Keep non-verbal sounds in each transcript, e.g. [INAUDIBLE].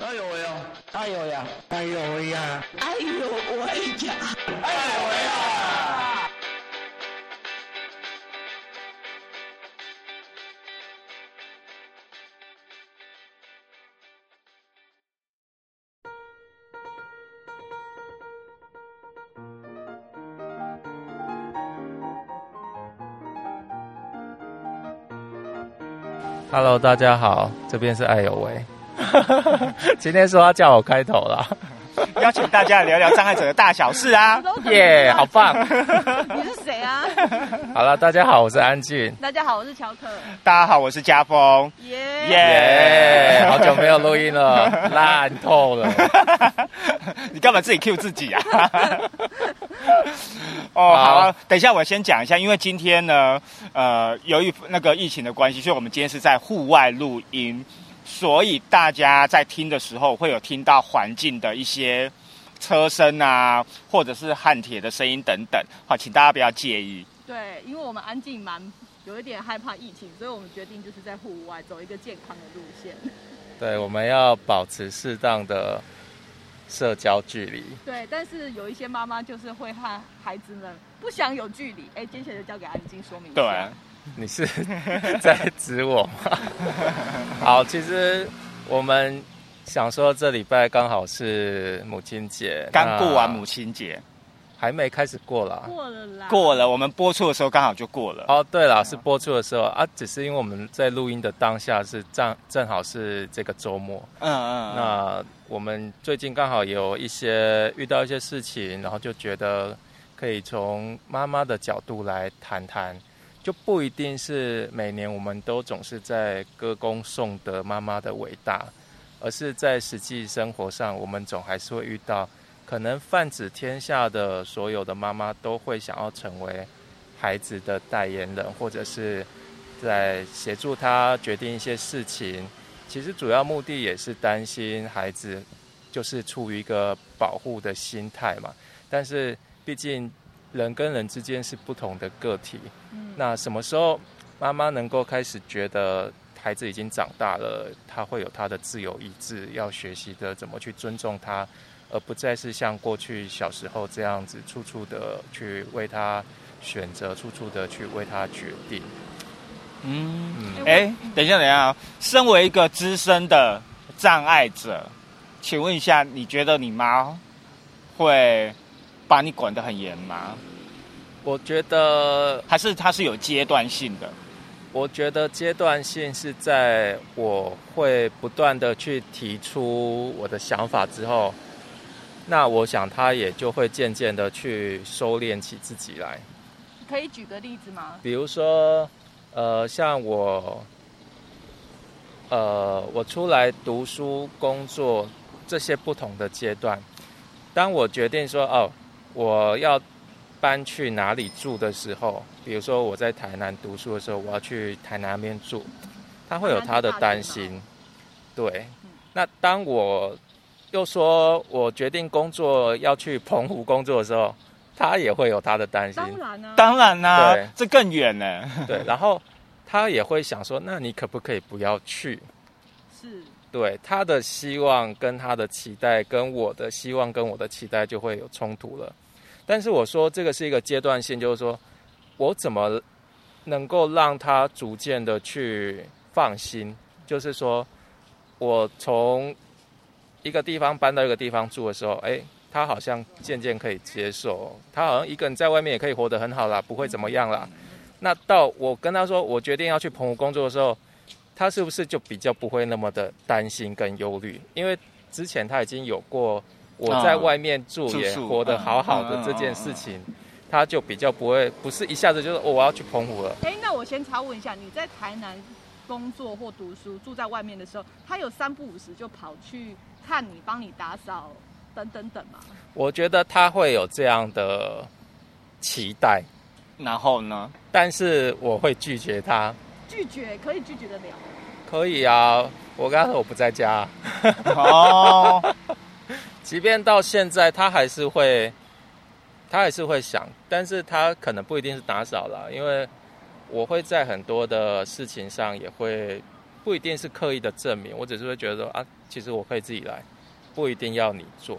哎呦喂呀！哎呦呀！哎呦喂呀！哎呦喂呀！哎呦喂呀！Hello，大家好，这边是爱有为。今天说要叫我开头了，[LAUGHS] 邀请大家聊聊障碍者的大小事啊！耶，好棒！[LAUGHS] 你是谁啊？好了，大家好，我是安俊。大家好，我是乔可。大家好，我是家峰。耶耶，好久没有录音了，[LAUGHS] 烂透了。你干嘛自己 Q 自己啊？哦，好啊，等一下我先讲一下，因为今天呢，呃，由于那个疫情的关系，所以我们今天是在户外录音。所以大家在听的时候会有听到环境的一些车声啊，或者是焊铁的声音等等，好，请大家不要介意。对，因为我们安静蛮有一点害怕疫情，所以我们决定就是在户外走一个健康的路线。对，我们要保持适当的社交距离。对，但是有一些妈妈就是会和孩子们不想有距离。哎，接下来就交给安静说明一下。对。你是 [LAUGHS] 在指我吗？[LAUGHS] 好，其实我们想说，这礼拜刚好是母亲节，刚过完母亲节，还没开始过了，过了啦，过了。我们播出的时候刚好就过了。哦，对了，是播出的时候啊，只是因为我们在录音的当下是正正好是这个周末，嗯嗯，那我们最近刚好有一些遇到一些事情，然后就觉得可以从妈妈的角度来谈谈。就不一定是每年我们都总是在歌功颂德妈妈的伟大，而是在实际生活上，我们总还是会遇到，可能泛指天下的所有的妈妈都会想要成为孩子的代言人，或者是在协助他决定一些事情。其实主要目的也是担心孩子就是处于一个保护的心态嘛。但是毕竟。人跟人之间是不同的个体，那什么时候妈妈能够开始觉得孩子已经长大了，他会有他的自由意志，要学习的怎么去尊重他，而不再是像过去小时候这样子，处处的去为他选择，处处的去为他决定。嗯，哎，等一下，等一下，身为一个资深的障碍者，请问一下，你觉得你妈会？把你管得很严吗？我觉得还是它是有阶段性的。我觉得阶段性是在我会不断的去提出我的想法之后，那我想他也就会渐渐的去收敛起自己来。可以举个例子吗？比如说，呃，像我，呃，我出来读书、工作这些不同的阶段，当我决定说哦。我要搬去哪里住的时候，比如说我在台南读书的时候，我要去台南那边住，他会有他的担心。对，那当我又说我决定工作要去澎湖工作的时候，他也会有他的担心。当然啦，当然呢，这更远呢。对，[LAUGHS] 然后他也会想说，那你可不可以不要去？是。对他的希望跟他的期待，跟我的希望跟我的期待就会有冲突了。但是我说这个是一个阶段性，就是说我怎么能够让他逐渐的去放心？就是说我从一个地方搬到一个地方住的时候，哎，他好像渐渐可以接受，他好像一个人在外面也可以活得很好啦，不会怎么样啦。那到我跟他说我决定要去澎湖工作的时候，他是不是就比较不会那么的担心跟忧虑？因为之前他已经有过。我在外面住也活得好好的这件事情，他就比较不会，不是一下子就是我要去澎湖了。哎，那我先查问一下，你在台南工作或读书，住在外面的时候，他有三不五时就跑去看你，帮你打扫等等等吗？我觉得他会有这样的期待，然后呢？但是我会拒绝他。拒绝可以拒绝得了？可以啊，我刚才说我不在家。哦。即便到现在，他还是会，他还是会想，但是他可能不一定是打扫了，因为我会在很多的事情上也会不不一定是刻意的证明，我只是会觉得说啊，其实我可以自己来，不一定要你做。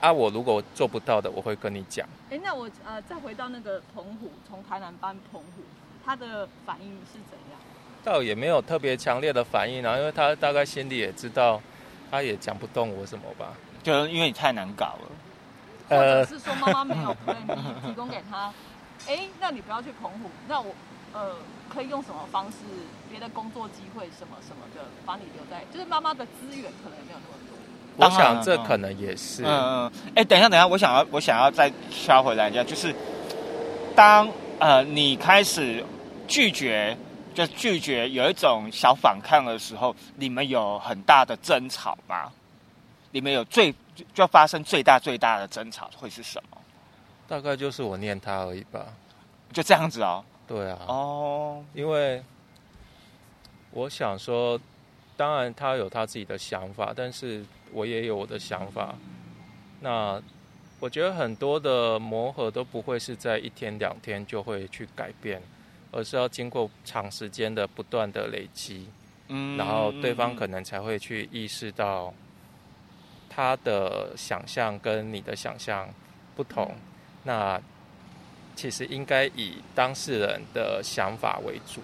啊，我如果做不到的，我会跟你讲。哎，那我呃再回到那个澎湖，从台南搬澎湖，他的反应是怎样？倒也没有特别强烈的反应啊，因为他大概心里也知道，他也讲不动我什么吧。就因为你太难搞了，或者是说妈妈没有可以提供给他。哎，那你不要去澎湖，那我呃可以用什么方式？别的工作机会什么什么的，把你留在，就是妈妈的资源可能也没有那么多。我想这可能也是。嗯嗯。哎，等一下，等一下，我想要，我想要再敲回来一下，就是当呃你开始拒绝，就拒绝有一种小反抗的时候，你们有很大的争吵吗？你们有最就发生最大最大的争吵会是什么？大概就是我念他而已吧。就这样子哦。对啊。哦。因为我想说，当然他有他自己的想法，但是。我也有我的想法，那我觉得很多的磨合都不会是在一天两天就会去改变，而是要经过长时间的不断的累积，嗯，然后对方可能才会去意识到他的想象跟你的想象不同，那其实应该以当事人的想法为主，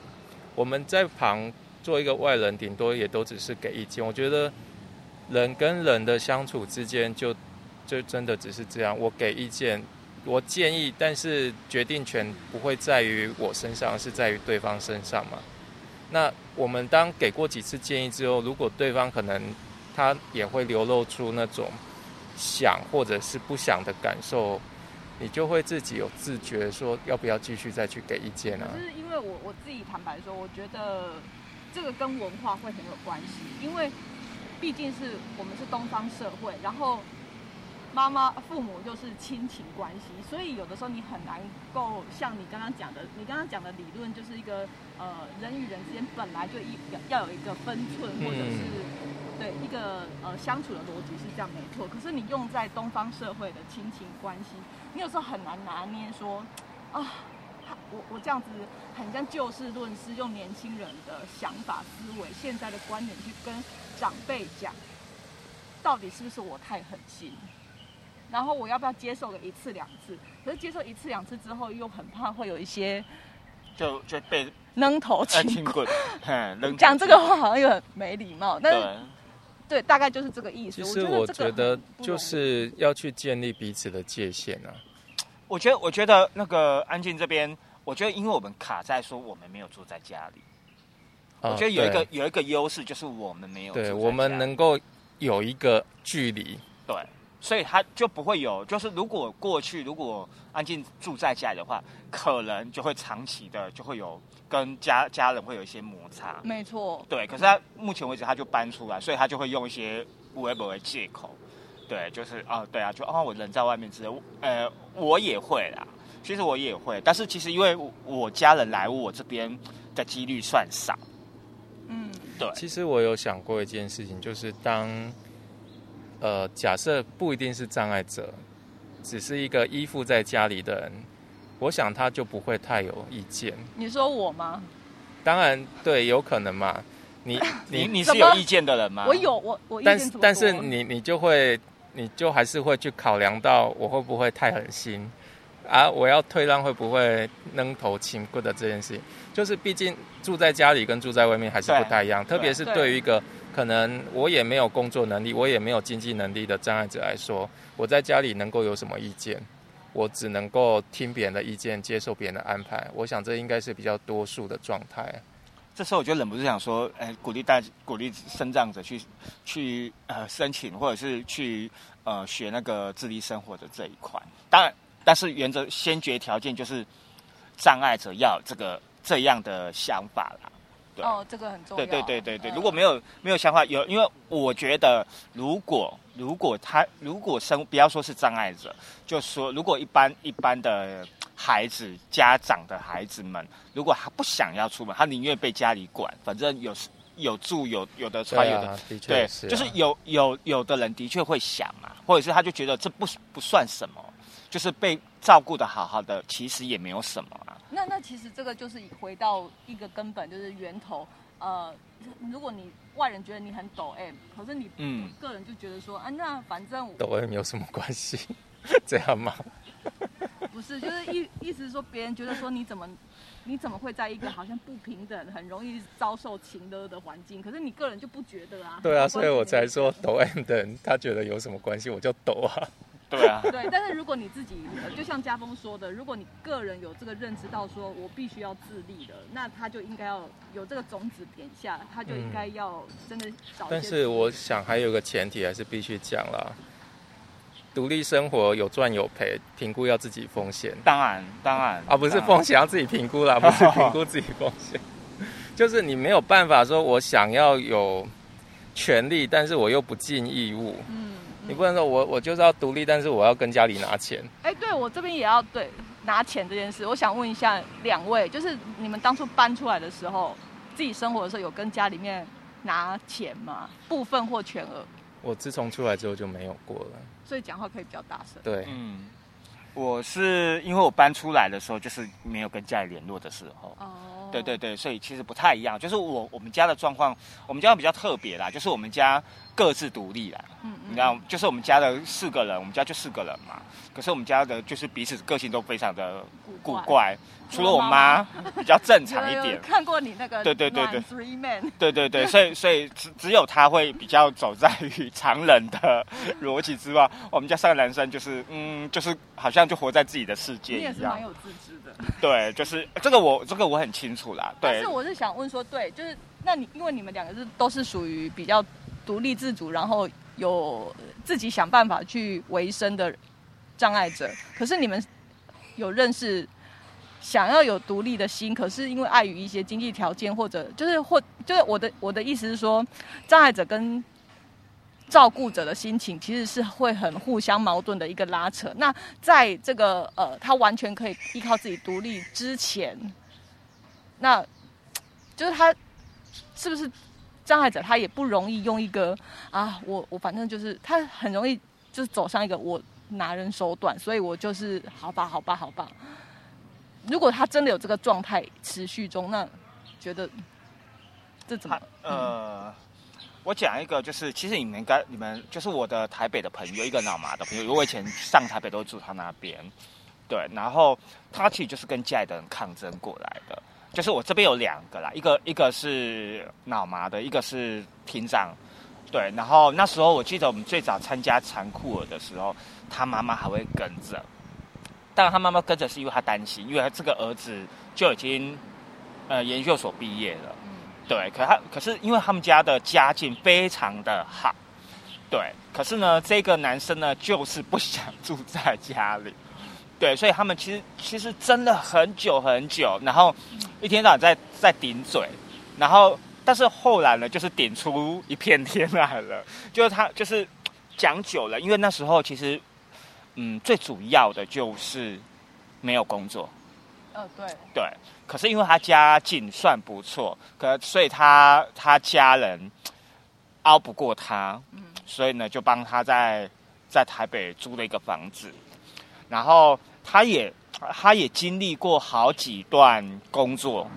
我们在旁做一个外人，顶多也都只是给意见，我觉得。人跟人的相处之间，就就真的只是这样。我给意见，我建议，但是决定权不会在于我身上，是在于对方身上嘛。那我们当给过几次建议之后，如果对方可能他也会流露出那种想或者是不想的感受，你就会自己有自觉，说要不要继续再去给意见啊？是因为我我自己坦白说，我觉得这个跟文化会很有关系，因为。毕竟是我们是东方社会，然后妈妈父母就是亲情关系，所以有的时候你很难够像你刚刚讲的，你刚刚讲的理论就是一个呃人与人之间本来就一要有一个分寸，或者是对一个呃相处的逻辑是这样没错。可是你用在东方社会的亲情关系，你有时候很难拿捏说啊。我我这样子很像就事论事，用年轻人的想法思维、现在的观点去跟长辈讲，到底是不是我太狠心？然后我要不要接受个一次两次？可是接受一次两次之后，又很怕会有一些就就被扔头轻棍。[LAUGHS] 讲这个话好像又很没礼貌，但是对，大概就是这个意思。其实我觉得就是要去建立彼此的界限啊。我觉得，我觉得那个安静这边，我觉得因为我们卡在说我们没有住在家里，我觉得有一个有一个优势就是我们没有，对我们能够有一个距离，对，所以他就不会有，就是如果过去如果安静住在家里的话，可能就会长期的就会有跟家家人会有一些摩擦，没错，对，可是他目前为止他就搬出来，所以他就会用一些微博为借口。对，就是啊，对啊，就哦，我人在外面之类，呃，我也会啦。其实我也会，但是其实因为我家人来我这边的几率算少。嗯，对。其实我有想过一件事情，就是当呃，假设不一定是障碍者，只是一个依附在家里的人，我想他就不会太有意见。你说我吗？当然，对，有可能嘛。你 [LAUGHS] 你你是有意见的人吗？我有，我我但是但是你你就会。你就还是会去考量到我会不会太狠心，啊，我要退让会不会扔头轻棍的这件事情，就是毕竟住在家里跟住在外面还是不太一样，特别是对于一个可能我也没有工作能力，我也没有经济能力的障碍者来说，我在家里能够有什么意见？我只能够听别人的意见，接受别人的安排。我想这应该是比较多数的状态。这时候我就忍不住想说，哎，鼓励大鼓励生长者去去呃申请，或者是去呃学那个自立生活的这一块。当然，但是原则先决条件就是障碍者要这个这样的想法啦。哦，这个很重要。对对对对对，如果没有没有想法，有因为我觉得，如果如果他如果生不要说是障碍者，就说如果一般一般的。孩子家长的孩子们，如果他不想要出门，他宁愿被家里管，反正有有住有有的穿有的，对，就是有有有的人的确会想啊，或者是他就觉得这不不算什么，就是被照顾的好好的，其实也没有什么啊。那那其实这个就是回到一个根本，就是源头。呃，如果你外人觉得你很抖 M，可是你嗯个人就觉得说啊，那反正抖 M 有什么关系？[LAUGHS] 这样吗？[LAUGHS] 不是，就是意意思是说，别人觉得说你怎么你怎么会在一个好像不平等、很容易遭受情勒的环境？可是你个人就不觉得啊？对啊，所以我才说抖 M 的人他觉得有什么关系，我就抖啊。对啊，[LAUGHS] 对，但是如果你自己，就像家峰说的，如果你个人有这个认知到说我必须要自立的，那他就应该要有这个种子点下，他就应该要真的找。但是我想还有个前提还是必须讲啦，独立生活有赚有赔，评估要自己风险。当然，当然啊，不是风险要自己评估啦，不是评估自己风险，[LAUGHS] 就是你没有办法说我想要有权利，但是我又不尽义务。嗯。你不能说我我就是要独立，但是我要跟家里拿钱。哎，对我这边也要对拿钱这件事，我想问一下两位，就是你们当初搬出来的时候，自己生活的时候有跟家里面拿钱吗？部分或全额？我自从出来之后就没有过了，所以讲话可以比较大声。对，嗯，我是因为我搬出来的时候就是没有跟家里联络的时候。哦，对对对，所以其实不太一样。就是我我们家的状况，我们家比较特别啦，就是我们家。各自独立啦，嗯嗯，你知道，就是我们家的四个人，我们家就四个人嘛。可是我们家的就是彼此个性都非常的古怪，除了我妈 [LAUGHS] 比较正常一点。看过你那个对对对对，Three Man，对对对，所以所以只只有他会比较走在于常人的逻辑之外。我们家三个男生就是嗯，就是好像就活在自己的世界一样。你也是蛮有自知的。对，就是这个我这个我很清楚啦。对，但是我是想问说，对，就是那你因为你们两个是都是属于比较。独立自主，然后有自己想办法去维生的障碍者。可是你们有认识想要有独立的心，可是因为碍于一些经济条件，或者就是或就是我的我的意思是说，障碍者跟照顾者的心情其实是会很互相矛盾的一个拉扯。那在这个呃，他完全可以依靠自己独立之前，那就是他是不是？障碍者他也不容易用一个啊，我我反正就是他很容易就是走上一个我拿人手短，所以我就是好吧好吧好吧。如果他真的有这个状态持续中，那觉得这怎么？呃，我讲一个，就是其实你们该你们就是我的台北的朋友，一个脑麻的朋友，我以前上台北都住他那边，对，然后他其实就是跟家里的人抗争过来的。就是我这边有两个啦，一个一个是脑麻的，一个是听障，对。然后那时候我记得我们最早参加残酷儿的时候，他妈妈还会跟着，但他妈妈跟着是因为他担心，因为他这个儿子就已经呃研究所毕业了，对。可他可是因为他们家的家境非常的好，对。可是呢，这个男生呢就是不想住在家里。对，所以他们其实其实真的很久很久，然后一天到晚在在顶嘴，然后但是后来呢，就是顶出一片天来了。[LAUGHS] 就是他就是讲久了，因为那时候其实嗯最主要的就是没有工作。嗯，对。对，可是因为他家境算不错，可所以他他家人熬不过他，嗯，所以呢就帮他在在台北租了一个房子。然后他也，他也经历过好几段工作，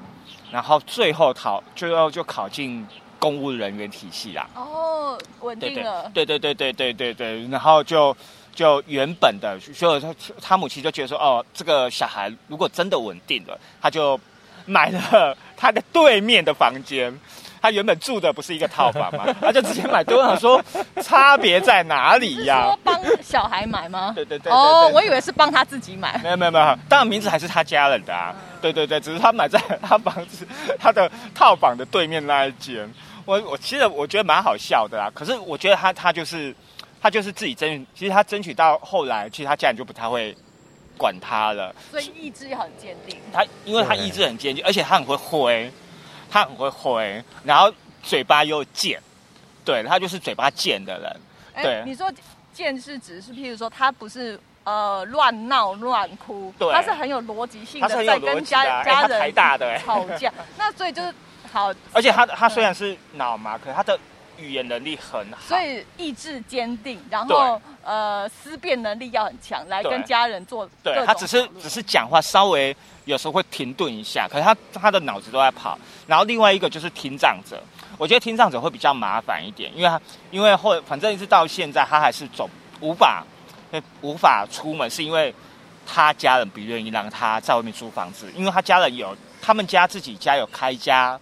然后最后考最后就考进公务人员体系啦。哦，稳定了。对对对对对对对，然后就就原本的，所以他他母亲就觉得说，哦，这个小孩如果真的稳定了，他就买了他的对面的房间。他原本住的不是一个套房嘛？[LAUGHS] 他就直接买。我想说，差别在哪里呀？说帮小孩买吗？[LAUGHS] 对对对。哦，我以为是帮他自己买。没有没有没有，当然名字还是他家人的啊。对对对，只是 [LAUGHS] 他买在他房子他的套房的对面那一间。我我其实我觉得蛮好笑的啦。可是我觉得他他就是他就是自己争，其实他争取到后来，其实他家人就不太会管他了。所以意志也很坚定。他因为他意志很坚定，而且他很会挥。他很会挥，然后嘴巴又贱，对他就是嘴巴贱的人。对，你说贱是指是，譬如说他不是呃乱闹乱哭，他是很有逻辑性的，在跟家家人吵架。[LAUGHS] 那所以就是好，而且他他虽然是脑麻，可是他的语言能力很好，所以意志坚定，然后呃思辨能力要很强，来跟家人做。对他只是只是讲话稍微有时候会停顿一下，可是他他的脑子都在跑。然后另外一个就是听障者，我觉得听障者会比较麻烦一点，因为他因为后反正一直到现在他还是走无法无法出门，是因为他家人不愿意让他在外面租房子，因为他家人有他们家自己家有开一家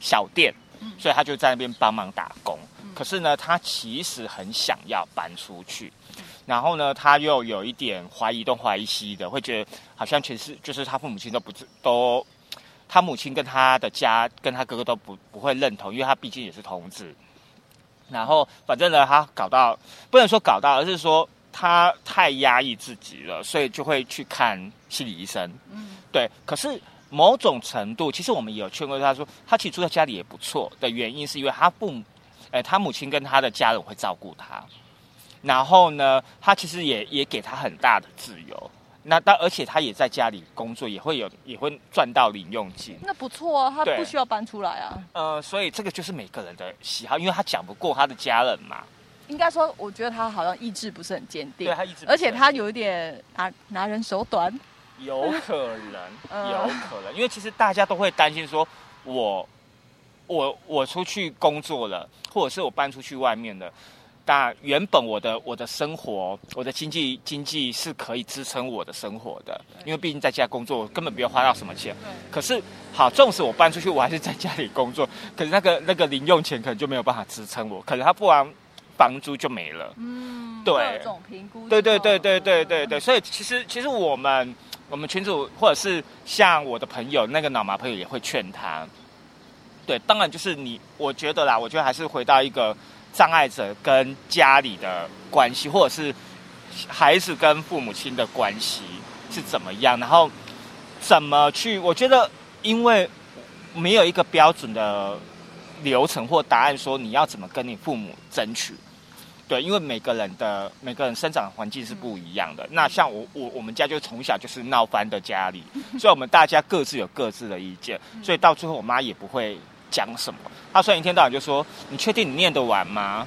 小店。所以他就在那边帮忙打工，可是呢，他其实很想要搬出去，然后呢，他又有一点怀疑东怀疑西的，会觉得好像全是就是他父母亲都不都，他母亲跟他的家跟他哥哥都不不会认同，因为他毕竟也是同志。然后反正呢，他搞到不能说搞到，而是说他太压抑自己了，所以就会去看心理医生。嗯，对，可是。某种程度，其实我们也有劝过他说，他其实住在家里也不错的原因，是因为他父母，哎，他母亲跟他的家人会照顾他，然后呢，他其实也也给他很大的自由，那但而且他也在家里工作，也会有也会赚到零用金，那不错啊，他不需要搬出来啊。呃，所以这个就是每个人的喜好，因为他讲不过他的家人嘛。应该说，我觉得他好像意志不是很坚定，对他意志，而且他有一点拿拿人手短。有可能，[LAUGHS] 有可能，因为其实大家都会担心说，我，我，我出去工作了，或者是我搬出去外面了，但原本我的我的生活，我的经济经济是可以支撑我的生活的，因为毕竟在家工作根本不用花到什么钱。可是，好，纵使我搬出去，我还是在家里工作，可是那个那个零用钱可能就没有办法支撑我，可能他不然房租就没了。嗯，对，各种评估。对对对对对对对，所以其实其实我们。我们群主或者是像我的朋友，那个脑麻朋友也会劝他。对，当然就是你，我觉得啦，我觉得还是回到一个障碍者跟家里的关系，或者是孩子跟父母亲的关系是怎么样，然后怎么去？我觉得，因为没有一个标准的流程或答案，说你要怎么跟你父母争取。对，因为每个人的每个人生长环境是不一样的。那像我我我们家就从小就是闹翻的家里，所以我们大家各自有各自的意见，所以到最后我妈也不会讲什么。她虽然一天到晚就说：“你确定你念得完吗？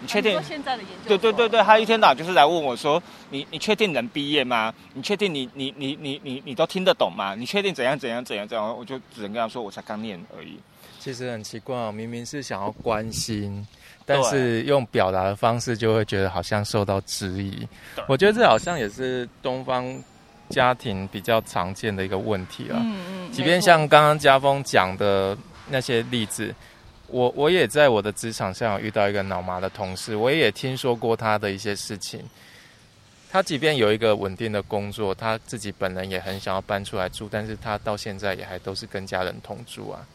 你确定？”现在的研究对对对对，她一天到晚就是来问我说：“你你确定能毕业吗？你确定你你你你你你都听得懂吗？你确定怎样怎样怎样怎样？”我就只能跟她说：“我才刚念而已。”其实很奇怪，明明是想要关心。但是用表达的方式就会觉得好像受到质疑，我觉得这好像也是东方家庭比较常见的一个问题了。嗯嗯。即便像刚刚家峰讲的那些例子，我我也在我的职场上遇到一个脑麻的同事，我也听说过他的一些事情。他即便有一个稳定的工作，他自己本人也很想要搬出来住，但是他到现在也还都是跟家人同住啊。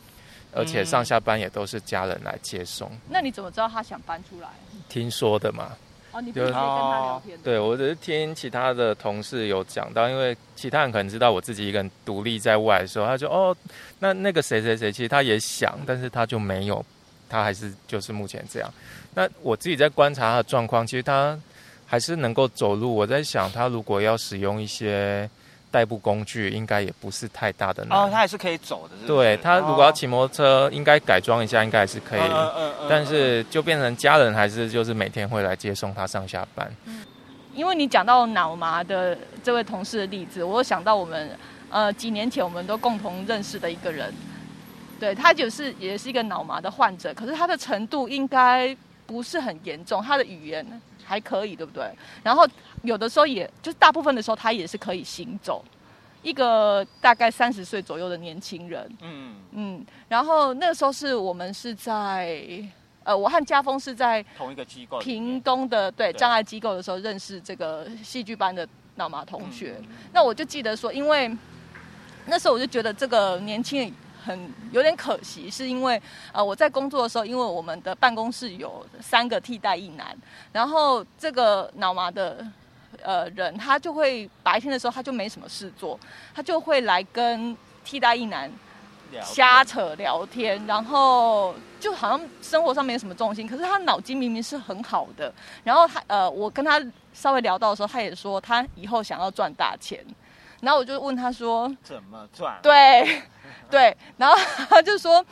而且上下班也都是家人来接送。那你怎么知道他想搬出来？听说的嘛。哦，你不是跟他聊天？对，我只是听其他的同事有讲到，因为其他人可能知道我自己一个人独立在外的时候，他就：“哦，那那个谁谁谁，其实他也想，但是他就没有，他还是就是目前这样。”那我自己在观察他的状况，其实他还是能够走路。我在想，他如果要使用一些。代步工具应该也不是太大的难哦，他也是可以走的。对他如果要骑摩托车，应该改装一下，应该还是可以。嗯嗯嗯。但是就变成家人还是就是每天会来接送他上下班。嗯，因为你讲到脑麻的这位同事的例子，我想到我们呃几年前我们都共同认识的一个人，对他就是也是一个脑麻的患者，可是他的程度应该不是很严重，他的语言还可以，对不对？然后。有的时候，也就是大部分的时候，他也是可以行走。一个大概三十岁左右的年轻人，嗯嗯。然后那个时候是我们是在，呃，我和家峰是在同一个机构，屏东的对障碍机构的时候认识这个戏剧班的脑麻同学。那我就记得说，因为那时候我就觉得这个年轻人。很有点可惜，是因为呃我在工作的时候，因为我们的办公室有三个替代一男，然后这个脑麻的呃人，他就会白天的时候他就没什么事做，他就会来跟替代一男瞎扯聊天，然后就好像生活上没什么重心，可是他脑筋明明是很好的，然后他呃我跟他稍微聊到的时候，他也说他以后想要赚大钱，然后我就问他说怎么赚？对。对，然后他就说，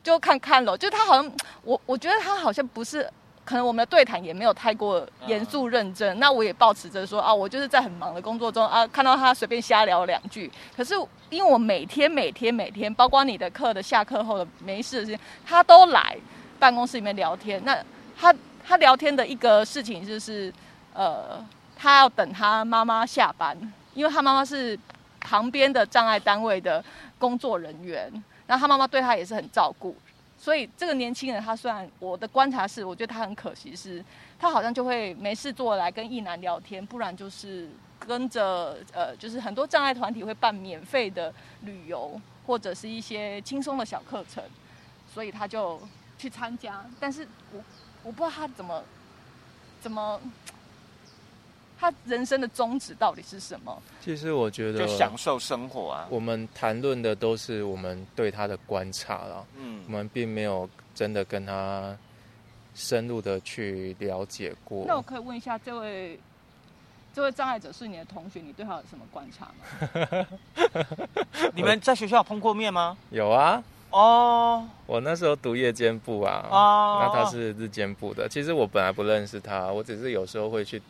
就看看了，就他好像我我觉得他好像不是，可能我们的对谈也没有太过严肃认真。那我也保持着说啊，我就是在很忙的工作中啊，看到他随便瞎聊两句。可是因为我每天每天每天，包括你的课的下课后的没事的时间，他都来办公室里面聊天。那他他聊天的一个事情就是，呃，他要等他妈妈下班，因为他妈妈是旁边的障碍单位的工作人员。那他妈妈对他也是很照顾，所以这个年轻人他虽然我的观察是，我觉得他很可惜，是他好像就会没事做来跟一男聊天，不然就是跟着呃，就是很多障碍团体会办免费的旅游或者是一些轻松的小课程，所以他就去参加，但是我我不知道他怎么怎么。他人生的宗旨到底是什么？其实我觉得，就享受生活啊。我们谈论的都是我们对他的观察了，嗯，我们并没有真的跟他深入的去了解过。那我可以问一下，这位这位障碍者是你的同学，你对他有什么观察吗？[LAUGHS] 你们在学校碰过面吗？有啊。哦，我那时候读夜间部啊，那他是日间部的。其实我本来不认识他，我只是有时候会去。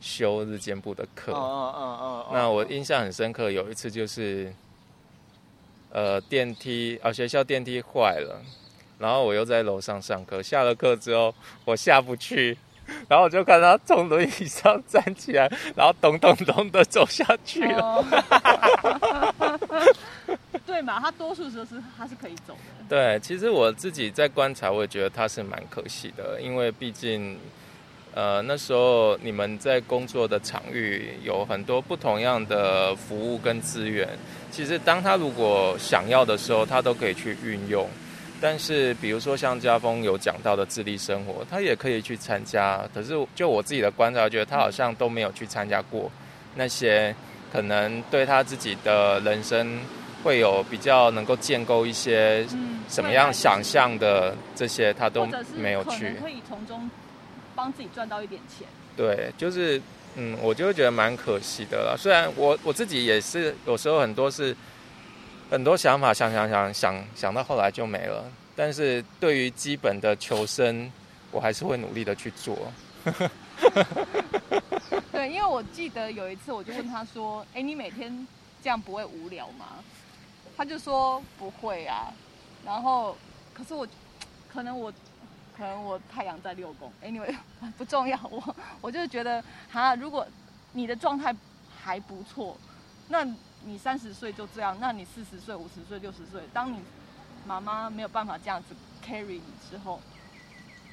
修日间部的课，那我印象很深刻。有一次就是，呃，电梯啊，学校电梯坏了，然后我又在楼上上课。下了课之后，我下不去，然后我就看他从轮椅上站起来，然后咚咚咚的走下去了。[LAUGHS] 对嘛？他多数时候是他是可以走的。对，其实我自己在观察，我也觉得他是蛮可惜的，因为毕竟。呃，那时候你们在工作的场域有很多不同样的服务跟资源。其实当他如果想要的时候，他都可以去运用。但是比如说像家峰有讲到的自立生活，他也可以去参加。可是就我自己的观察，觉得他好像都没有去参加过那些可能对他自己的人生会有比较能够建构一些什么样想象的这些，他都没有去。可以从中。帮自己赚到一点钱，对，就是，嗯，我就会觉得蛮可惜的了。虽然我我自己也是有时候很多是很多想法想想想想想到后来就没了，但是对于基本的求生，我还是会努力的去做。[LAUGHS] [LAUGHS] 对，因为我记得有一次我就问他说：“哎，你每天这样不会无聊吗？”他就说：“不会啊。”然后，可是我可能我。可能我太阳在六宫，anyway [LAUGHS] 不重要。我我就是觉得，哈，如果你的状态还不错，那你三十岁就这样，那你四十岁、五十岁、六十岁，当你妈妈没有办法这样子 carry 你之后，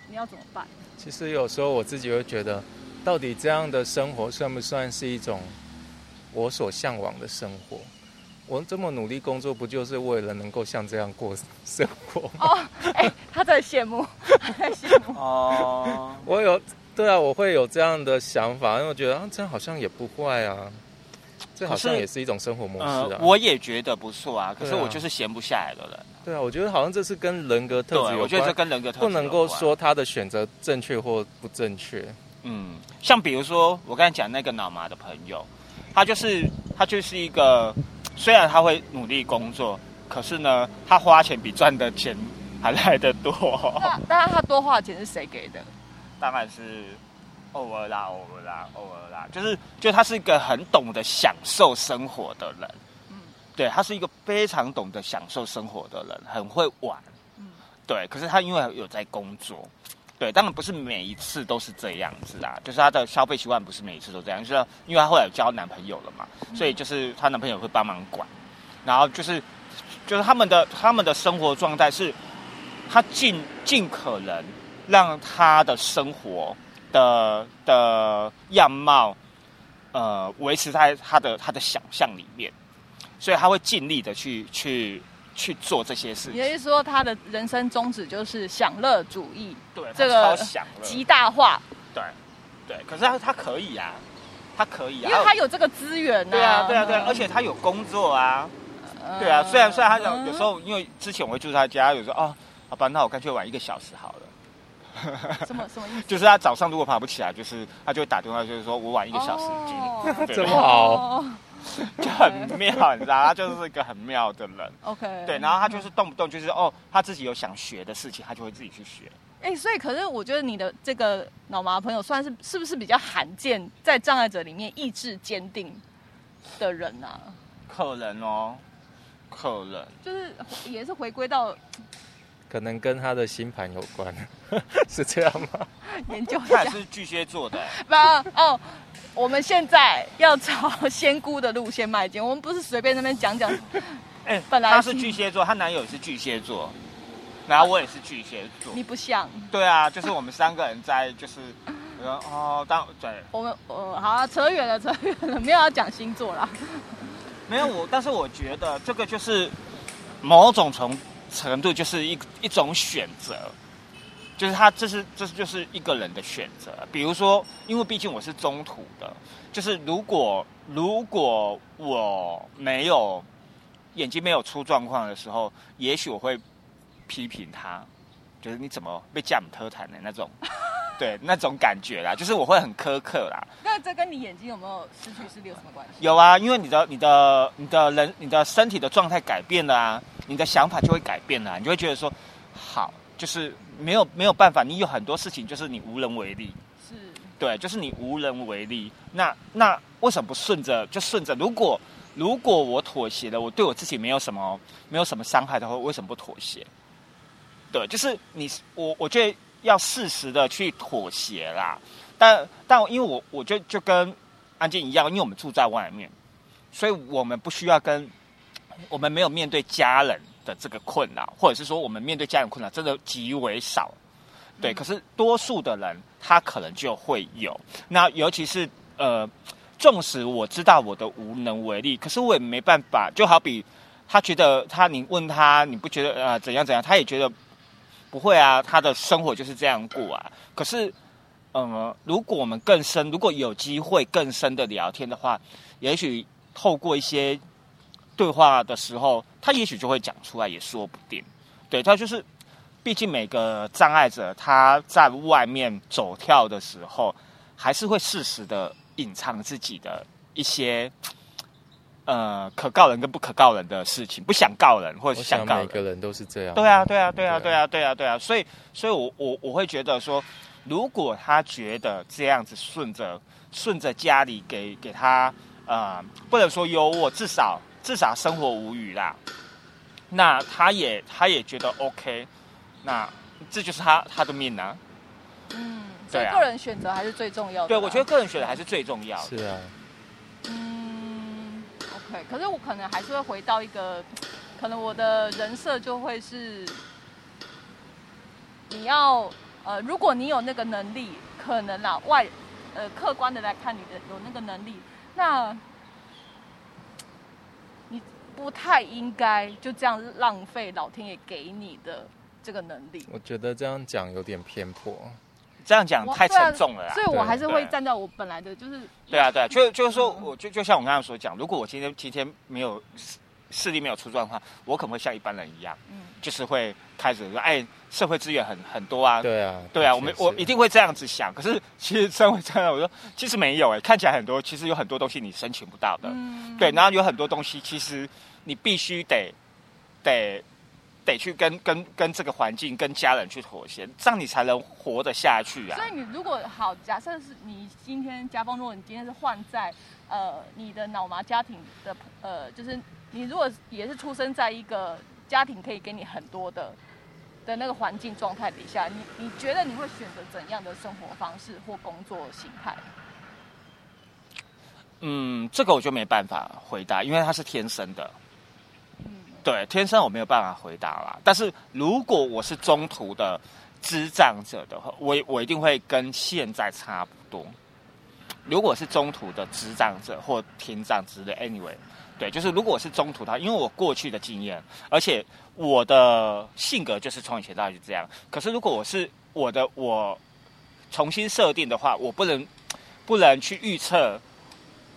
你要怎么办？其实有时候我自己会觉得，到底这样的生活算不算是一种我所向往的生活？我这么努力工作，不就是为了能够像这样过生活吗？[LAUGHS] 哦，哎，他在羡慕，[LAUGHS] 他在羡慕。哦，我有，对啊，我会有这样的想法，因为我觉得啊，这样好像也不坏啊，这好像也是一种生活模式啊。我也觉得不错啊，可是我就是闲不下来的人。对啊，我觉得好像这是跟人格特质有关。我觉得这跟人格特质不能够说他的选择正确或不正确。嗯，像比如说我刚才讲那个脑麻的朋友，他就是他就是一个。虽然他会努力工作，可是呢，他花钱比赚的钱还来得多。[LAUGHS] 那当然，他多花的钱是谁给的？当然是偶尔啦，偶尔啦，偶尔啦。就是，就他是一个很懂得享受生活的人。嗯，对他是一个非常懂得享受生活的人，很会玩。嗯，对。可是他因为有在工作。对，当然不是每一次都是这样子啦，就是她的消费习惯不是每一次都这样，就是因为她后来有交男朋友了嘛，所以就是她男朋友会帮忙管，然后就是就是他们的他们的生活状态是，她尽尽可能让她的生活的的样貌，呃，维持在她的她的想象里面，所以她会尽力的去去。去做这些事，也就是说，他的人生宗旨就是享乐主义。对，这个极大化。对，对。可是他他可以啊，他可以啊，因为他有这个资源啊。对啊，对啊，对啊，而且他有工作啊。对啊，虽然虽然他有有时候，因为之前我会住他家，有时候哦，好吧，那我干脆晚一个小时好了。什么什么意思？[LAUGHS] 就是他早上如果爬不起来，就是他就会打电话，就是说我晚一个小时进。这 [LAUGHS] 么好。[LAUGHS] 就很妙，你知道，他就是一个很妙的人。OK，对，然后他就是动不动就是哦，他自己有想学的事情，他就会自己去学。哎，所以可是我觉得你的这个脑麻朋友算是是不是比较罕见，在障碍者里面意志坚定的人啊？可能哦，可能就是也是回归到，[TSK] 可能跟他的星盘有关，[LAUGHS] 是这样吗？研究一下，是巨蟹座的。[LAUGHS] 不哦，我们现在要朝仙姑的路线迈进，我们不是随便那边讲讲。哎，本来他是巨蟹座，她男友也是巨蟹座。然后我也是巨蟹座，你不像。对啊，就是我们三个人在，就是，哦，当对。我们呃，好，啊扯远了，扯远了，没有要讲星座啦。没有我，但是我觉得这个就是某种程程度就是一一种选择，就是他这是这就是一个人的选择。比如说，因为毕竟我是中途的，就是如果如果我没有眼睛没有出状况的时候，也许我会。批评他，就是你怎么被这样特谈的那种，对那种感觉啦，就是我会很苛刻啦。那这跟你眼睛有没有失去视力有什么关系？有啊，因为你的、你的、你的人、你的身体的状态改变了啊，你的想法就会改变了，你就会觉得说，好，就是没有没有办法，你有很多事情就是你无能为力。是，对，就是你无能为力。那那为什么不顺着就顺着？如果如果我妥协了，我对我自己没有什么没有什么伤害的话，为什么不妥协？对，就是你我，我觉得要适时的去妥协啦。但但因为我，我觉得就跟安静一样，因为我们住在外面，所以我们不需要跟我们没有面对家人的这个困扰，或者是说我们面对家人困扰真的极为少。对，可是多数的人他可能就会有。那尤其是呃，纵使我知道我的无能为力，可是我也没办法。就好比他觉得他，你问他，你不觉得呃怎样怎样，他也觉得。不会啊，他的生活就是这样过啊。可是，嗯，如果我们更深，如果有机会更深的聊天的话，也许透过一些对话的时候，他也许就会讲出来，也说不定。对他就是，毕竟每个障碍者他在外面走跳的时候，还是会适时的隐藏自己的一些。呃，可告人跟不可告人的事情，不想告人或者想告人，每个人都是这样。对啊，对啊，对啊，对啊，对啊，对啊。所以，所以我我我会觉得说，如果他觉得这样子顺着顺着家里给给他呃，不能说优渥，至少至少生活无语啦。那他也他也觉得 OK，那这就是他他的命啊。嗯，所以个人选择还是最重要的。对，我觉得个人选择还是最重要。是啊。嗯。对，可是我可能还是会回到一个，可能我的人设就会是，你要呃，如果你有那个能力，可能啦外呃客观的来看你的有那个能力，那你不太应该就这样浪费老天爷给你的这个能力。我觉得这样讲有点偏颇。这样讲太沉重了，所以我还是会站在我本来的就是。对啊，对啊，就就是说，我就就像我刚才所讲，如果我今天今天没有视力没有出状况，我可能会像一般人一样，嗯，就是会开始说，哎，社会资源很很多啊，对啊，对啊，我们我一定会这样子想。可是其实社会这样，[LAUGHS] 我说其实没有哎，看起来很多，其实有很多东西你申请不到的，嗯对，然后有很多东西其实你必须得得。得去跟跟跟这个环境、跟家人去妥协，这样你才能活得下去啊！所以你如果好，假设是你今天家风，如果你今天是换在呃你的脑麻家庭的呃，就是你如果也是出生在一个家庭可以给你很多的的那个环境状态底下，你你觉得你会选择怎样的生活方式或工作形态？嗯，这个我就没办法回答，因为它是天生的。对，天生我没有办法回答啦。但是如果我是中途的智障者的话，我我一定会跟现在差不多。如果是中途的智障者或听障之类，anyway，对，就是如果我是中途的，因为我过去的经验，而且我的性格就是从以前到就这样。可是如果我是我的我重新设定的话，我不能不能去预测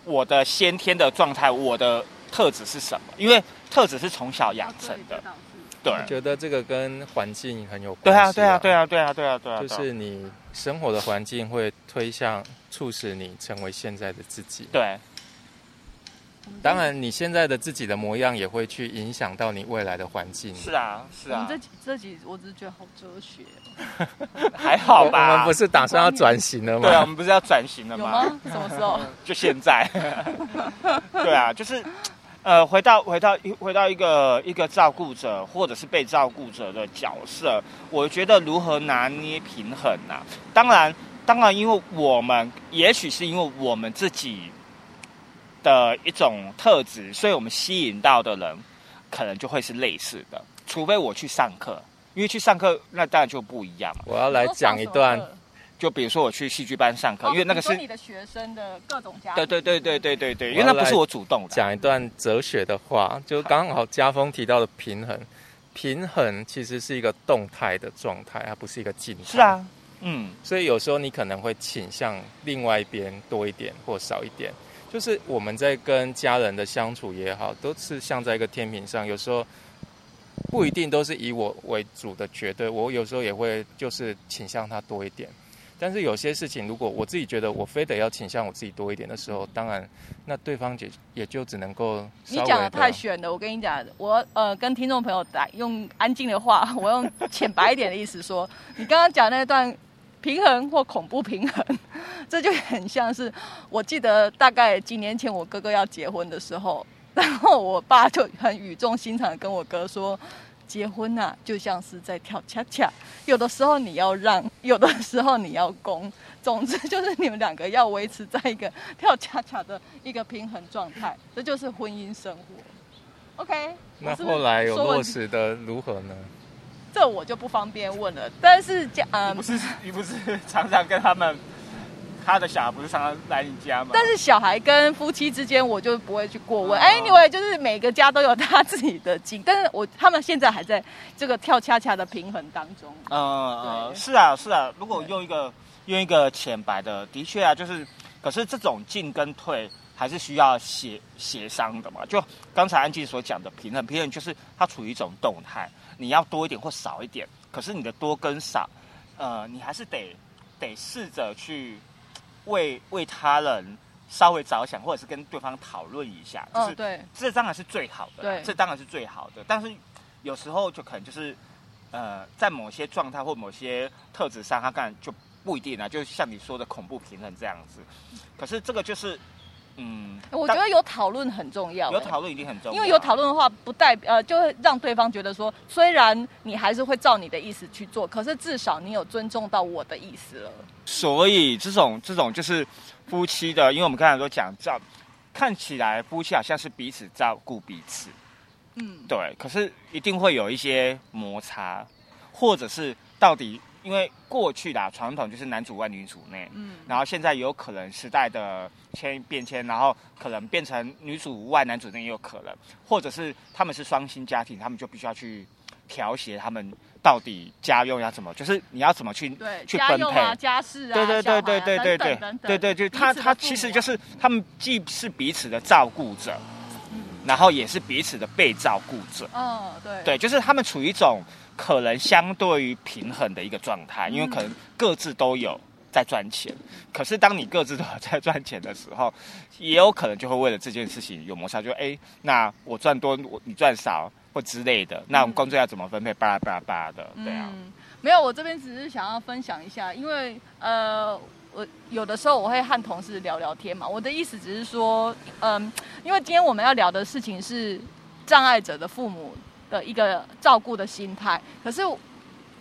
我的先天的状态，我的特质是什么，因为。特质是从小养成的，对，觉得这个跟环境很有关。对啊，对啊，对啊，对啊，对啊，对啊，就是你生活的环境会推向、促使你成为现在的自己。对，当然，你现在的自己的模样也会去影响到你未来的环境。是啊，是啊。这几这几，我只是觉得好哲学。[LAUGHS] 还好吧？我们不是打算要转型了吗？对啊，我们不是要转型了吗？有吗？什么时候？[LAUGHS] 就现在。[LAUGHS] 对啊，就是，呃，回到回到回到一个一个照顾者或者是被照顾者的角色，我觉得如何拿捏平衡呢？当然，当然，因为我们也许是因为我们自己。的一种特质，所以我们吸引到的人，可能就会是类似的。除非我去上课，因为去上课那当然就不一样。我要来讲一段，就比如说我去戏剧班上课，因为那个是你的学生的各种家。对对对对对对对，因为那不是我主动的。讲一段哲学的话，就刚好家风提到的平衡，平衡其实是一个动态的状态，它不是一个静态。是啊，嗯，所以有时候你可能会倾向另外一边多一点或少一点。就是我们在跟家人的相处也好，都是像在一个天平上，有时候不一定都是以我为主的绝对，我有时候也会就是倾向他多一点。但是有些事情，如果我自己觉得我非得要倾向我自己多一点的时候，当然那对方也也就只能够。你讲的太玄了，我跟你讲，我呃跟听众朋友打用安静的话，我用浅白一点的意思说，你刚刚讲那段。平衡或恐怖平衡，[LAUGHS] 这就很像是我记得大概几年前我哥哥要结婚的时候，[LAUGHS] 然后我爸就很语重心长跟我哥说：“结婚呐，就像是在跳恰恰，有的时候你要让，[LAUGHS] 有的时候你要攻，总之就是你们两个要维持在一个跳恰恰的一个平衡状态，这就是婚姻生活。” OK，那后来有落实的如何呢？这我就不方便问了，但是家嗯，不是你不是常常跟他们，他的小孩不是常常来你家吗？但是小孩跟夫妻之间，我就不会去过问。哎，你我就是每个家都有他自己的经，但是我他们现在还在这个跳恰恰的平衡当中。嗯，是啊，是啊。如果用一个用一个浅白的，的确啊，就是，可是这种进跟退还是需要协协商的嘛。就刚才安静所讲的平衡，平衡就是它处于一种动态。你要多一点或少一点，可是你的多跟少，呃，你还是得得试着去为为他人稍微着想，或者是跟对方讨论一下，就是对，这当然是最好的，对，这当然是最好的。但是有时候就可能就是呃，在某些状态或某些特质上，他干就不一定啊，就像你说的恐怖平衡这样子。可是这个就是。嗯，我觉得有讨论很重要。有讨论一定很重要，因为有讨论的话，不代呃，就会让对方觉得说，虽然你还是会照你的意思去做，可是至少你有尊重到我的意思了。所以这种这种就是夫妻的，因为我们刚才都讲照，看起来夫妻好像是彼此照顾彼此，嗯，对。可是一定会有一些摩擦，或者是到底。因为过去的传统就是男主外女主内，嗯，然后现在有可能时代的迁变迁，然后可能变成女主外男主内也有可能，或者是他们是双薪家庭，他们就必须要去调协他们到底家用要怎么，就是你要怎么去去分配。家事啊，对对对对对对对对对，就他他其实就是他们既是彼此的照顾者，然后也是彼此的被照顾者，嗯，对。对，就是他们处于一种。可能相对于平衡的一个状态，因为可能各自都有在赚钱。可是当你各自都有在赚钱的时候，也有可能就会为了这件事情有摩擦，就哎，那我赚多，我你赚少或之类的，那我们工作要怎么分配？巴拉巴拉巴拉的，对啊。没有，我这边只是想要分享一下，因为呃，我有的时候我会和同事聊聊天嘛。我的意思只是说，嗯，因为今天我们要聊的事情是障碍者的父母。的一个照顾的心态，可是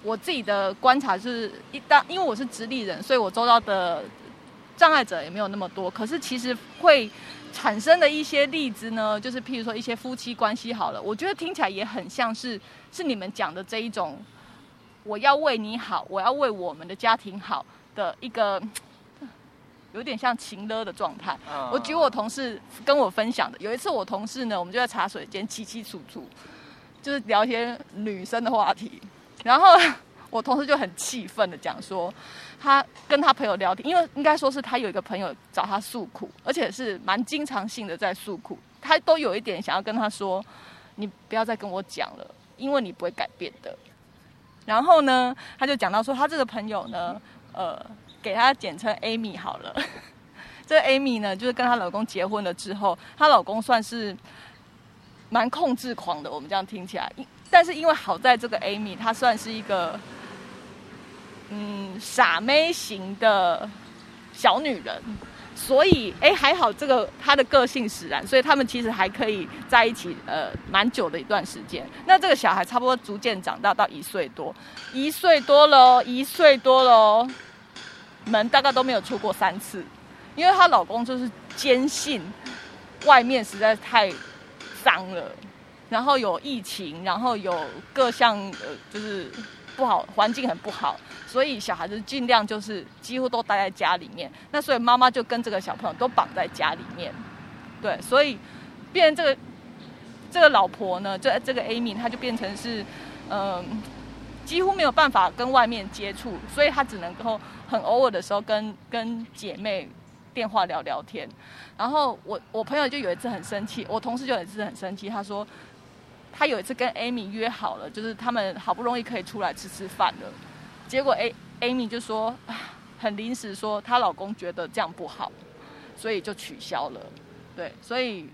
我自己的观察是，一旦因为我是直立人，所以我周遭的障碍者也没有那么多。可是其实会产生的一些例子呢，就是譬如说一些夫妻关系好了，我觉得听起来也很像是是你们讲的这一种，我要为你好，我要为我们的家庭好的一个，[LAUGHS] 有点像情勒的状态。我举我同事跟我分享的，有一次我同事呢，我们就在茶水间凄凄楚楚。就是聊一些女生的话题，然后我同事就很气愤的讲说，他跟他朋友聊天，因为应该说是他有一个朋友找他诉苦，而且是蛮经常性的在诉苦，他都有一点想要跟他说，你不要再跟我讲了，因为你不会改变的。然后呢，他就讲到说，他这个朋友呢，呃，给他简称 Amy 好了。[LAUGHS] 这 Amy 呢，就是跟她老公结婚了之后，她老公算是蛮控制狂的。我们这样听起来，但是因为好在这个 Amy，她算是一个嗯傻妹型的小女人。所以，哎，还好这个她的个性使然，所以他们其实还可以在一起，呃，蛮久的一段时间。那这个小孩差不多逐渐长大到一岁多，一岁多了，一岁多了，门大概都没有出过三次，因为她老公就是坚信外面实在太脏了，然后有疫情，然后有各项呃，就是不好，环境很不好。所以小孩子尽量就是几乎都待在家里面，那所以妈妈就跟这个小朋友都绑在家里面，对，所以变这个这个老婆呢，这这个 Amy，她就变成是嗯几乎没有办法跟外面接触，所以她只能够很偶尔的时候跟跟姐妹电话聊聊天。然后我我朋友就有一次很生气，我同事就有一次很生气，他说他有一次跟 Amy 约好了，就是他们好不容易可以出来吃吃饭了。结果 Amy 就说，很临时说她老公觉得这样不好，所以就取消了。对，所以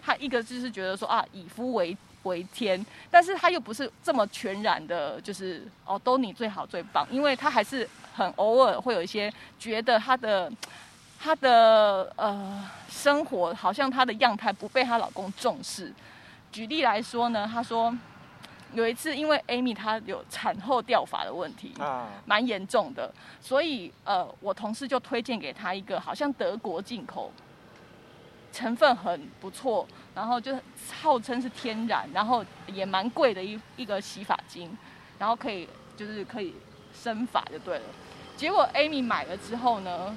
他一个就是觉得说啊，以夫为为天，但是他又不是这么全然的，就是哦，都你最好最棒，因为他还是很偶尔会有一些觉得他的她的呃生活好像她的样态不被她老公重视。举例来说呢，她说。有一次，因为 Amy 她有产后掉发的问题，啊，蛮严重的，所以呃，我同事就推荐给她一个好像德国进口，成分很不错，然后就号称是天然，然后也蛮贵的一一个洗发精，然后可以就是可以生发就对了。结果 Amy 买了之后呢，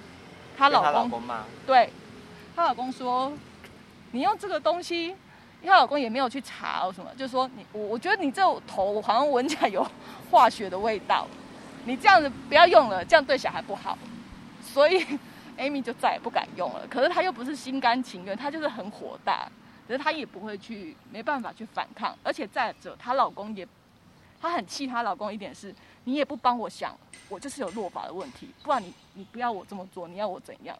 她老公对，她老公说，你用这个东西。她老公也没有去查哦什么，就说你我我觉得你这头好像闻起来有化学的味道，你这样子不要用了，这样对小孩不好。所以 Amy 就再也不敢用了。可是她又不是心甘情愿，她就是很火大，可是她也不会去，没办法去反抗。而且再者，她老公也，她很气她老公一点是，你也不帮我想，我就是有落法的问题，不然你你不要我这么做，你要我怎样？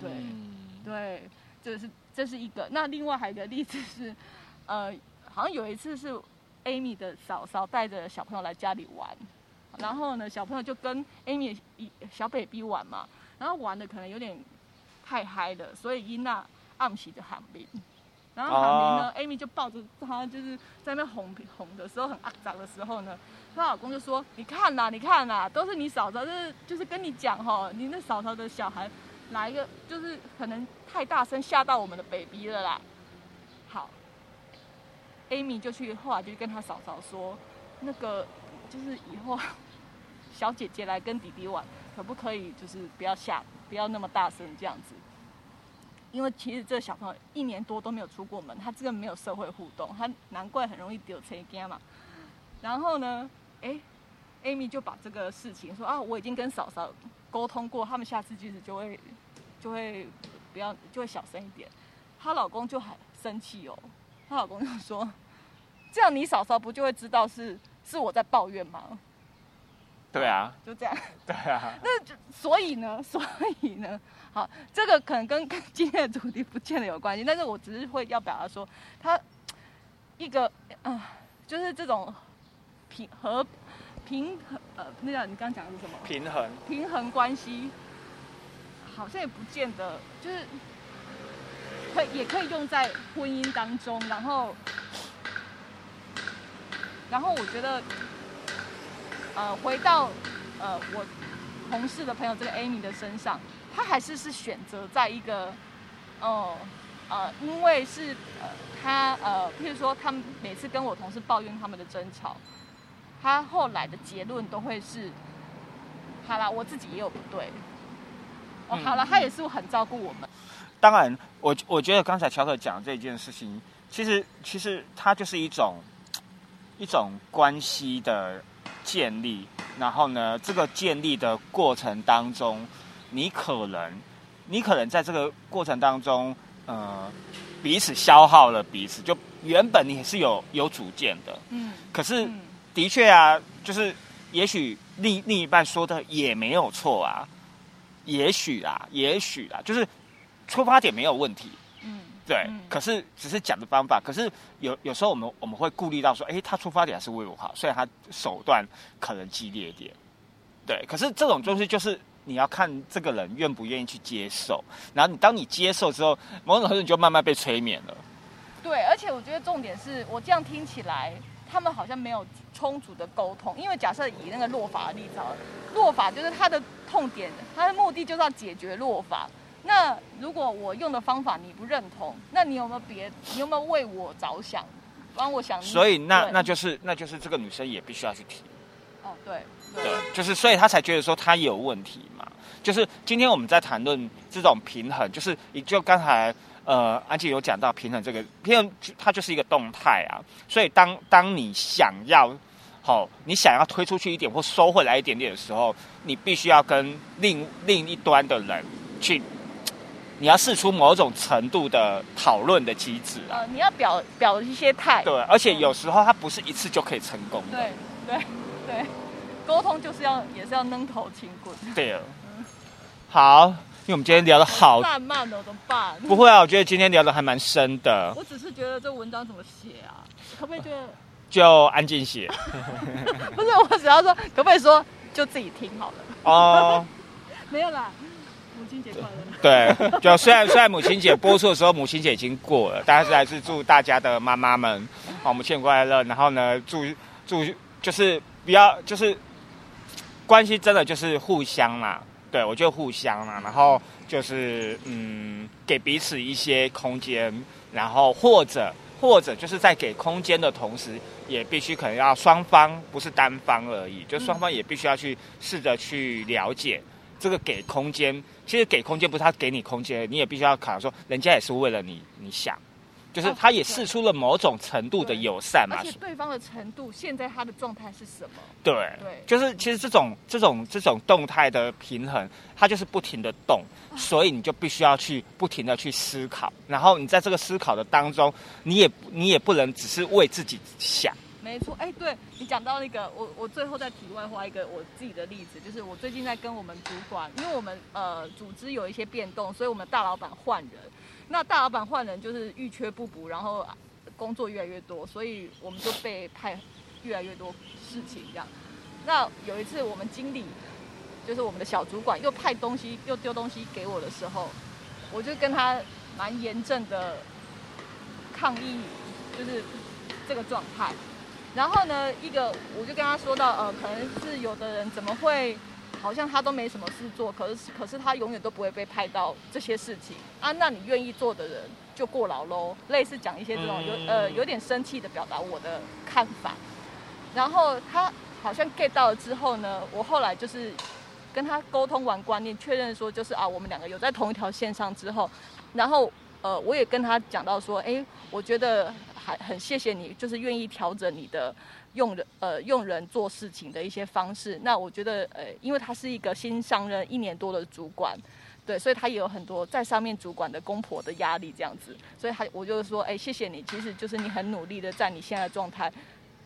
对，对，这是。这是一个，那另外还有一个例子是，呃，好像有一次是 Amy 的嫂嫂带着小朋友来家里玩，然后呢，小朋友就跟 Amy 一小 baby 玩嘛，然后玩的可能有点太嗨了，所以伊娜暗喜就喊冰，然后喊名呢，Amy 就抱着他就是在那哄哄的时候很肮脏的时候呢，她老公就说：“你看呐，你看呐，都是你嫂嫂，就是就是跟你讲哈，你那嫂嫂的小孩。”哪一个就是可能太大声吓到我们的 baby 了啦。好，Amy 就去后来就跟他嫂嫂说，那个就是以后小姐姐来跟弟弟玩，可不可以就是不要吓，不要那么大声这样子。因为其实这个小朋友一年多都没有出过门，他这个没有社会互动，他难怪很容易丢车惊嘛。然后呢，哎，Amy 就把这个事情说啊，我已经跟嫂嫂沟通过，他们下次句子就会。就会不要，就会小声一点。她老公就很生气哦，她老公就说：“这样你嫂嫂不就会知道是是我在抱怨吗？”对啊，就这样。对啊。[LAUGHS] 那所以呢，[LAUGHS] 所以呢，好，这个可能跟今天的主题不见得有关系，但是我只是会要表达说，他一个啊，就是这种平和平衡呃，那叫你刚刚讲的是什么？平衡。平衡关系。好像也不见得，就是可也可以用在婚姻当中，然后，然后我觉得，呃，回到呃我同事的朋友这个 Amy 的身上，她还是是选择在一个，哦，呃，因为是呃他呃，譬如说他们每次跟我同事抱怨他们的争吵，他后来的结论都会是，好啦，我自己也有不对。哦，好了，他也是很照顾我们。当然，我我觉得刚才乔可讲这件事情，其实其实它就是一种一种关系的建立。然后呢，这个建立的过程当中，你可能你可能在这个过程当中，呃，彼此消耗了彼此。就原本你是有有主见的，嗯，可是的确啊，就是也许另另一半说的也没有错啊。也许啊，也许啊，就是出发点没有问题，嗯，对，可是只是讲的方法，可是有有时候我们我们会顾虑到说，哎，他出发点还是为我好，虽然他手段可能激烈一点，对，可是这种东西就是你要看这个人愿不愿意去接受，然后你当你接受之后，某种程度你就慢慢被催眠了。对，而且我觉得重点是我这样听起来，他们好像没有充足的沟通。因为假设以那个落法的例子，落法就是他的痛点，他的目的就是要解决落法。那如果我用的方法你不认同，那你有没有别？你有没有为我着想，帮我想？所以那那就是那就是这个女生也必须要去提。哦，对，对，就是所以她才觉得说她有问题嘛。就是今天我们在谈论这种平衡，就是你就刚才。呃，安琪有讲到平衡这个平衡，它就是一个动态啊。所以当当你想要好，你想要推出去一点或收回来一点点的时候，你必须要跟另另一端的人去，你要试出某种程度的讨论的机制啊。你要表表一些态。对，而且有时候它不是一次就可以成功的。对对对，沟通就是要也是要扔头轻棍。对啊。好。因为我们今天聊的好慢慢的怎么办？不会啊，我觉得今天聊的还蛮深的。我只是觉得这文章怎么写啊？可不可以就就安静写？[LAUGHS] 不是，我只要说，可不可以说就自己听好了？哦，[LAUGHS] 没有啦，母亲节快乐。对，就虽然虽然母亲节播出的时候，母亲节已经过了，但是还是祝大家的妈妈们好母亲节快乐。然后呢，祝祝就是不要就是关系真的就是互相嘛。对，我就互相嘛，然后就是嗯，给彼此一些空间，然后或者或者就是在给空间的同时，也必须可能要双方不是单方而已，就双方也必须要去试着去了解这个给空间。其实给空间不是他给你空间，你也必须要考虑说，人家也是为了你，你想。就是他也试出了某种程度的友善嘛，而且对方的程度，现在他的状态是什么？对，对，就是其实这种这种这种动态的平衡，它就是不停的动，所以你就必须要去不停的去思考，然后你在这个思考的当中，你也你也不能只是为自己想。没错，哎，对你讲到那个，我我最后再题外话一个我自己的例子，就是我最近在跟我们主管，因为我们呃组织有一些变动，所以我们大老板换人。那大老板换人就是欲缺不补，然后工作越来越多，所以我们就被派越来越多事情这样。那有一次我们经理，就是我们的小主管又派东西又丢东西给我的时候，我就跟他蛮严正的抗议，就是这个状态。然后呢，一个我就跟他说到，呃，可能是有的人怎么会？好像他都没什么事做，可是可是他永远都不会被派到这些事情啊。那你愿意做的人就过劳喽，类似讲一些这种有呃有点生气的表达我的看法。然后他好像 get 到了之后呢，我后来就是跟他沟通完观念，确认说就是啊，我们两个有在同一条线上之后，然后呃我也跟他讲到说，哎，我觉得还很谢谢你，就是愿意调整你的。用人呃用人做事情的一些方式，那我觉得呃，因为他是一个新上任一年多的主管，对，所以他也有很多在上面主管的公婆的压力这样子，所以他我就说，哎，谢谢你，其实就是你很努力的在你现在的状态，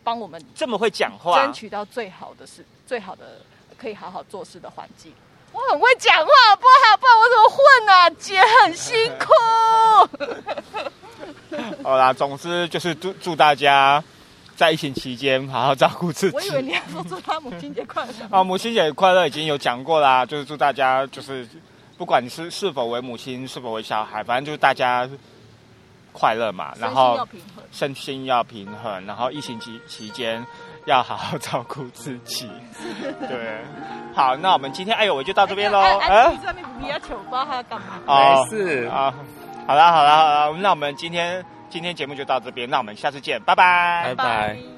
帮我们这么会讲话，争取到最好的事，最好的可以好好做事的环境。我很会讲话，不好不然我怎么混啊？姐很辛苦。[LAUGHS] 好啦，总之就是祝祝大家。在疫情期间，好好照顾自己。我以为你要说祝他母亲节快乐。啊，母亲节快乐已经有讲过啦，就是祝大家，就是不管你是是否为母亲，是否为小孩，反正就是大家快乐嘛。然后身心要平衡，然后疫情期期间要好好照顾自己。[LAUGHS] 对，好，那我们今天哎呦，我就到这边喽。哎，你上面你要求包还要干嘛？没事啊。好啦好啦好啦，那我们今天。今天节目就到这边，那我们下次见，拜拜，拜拜。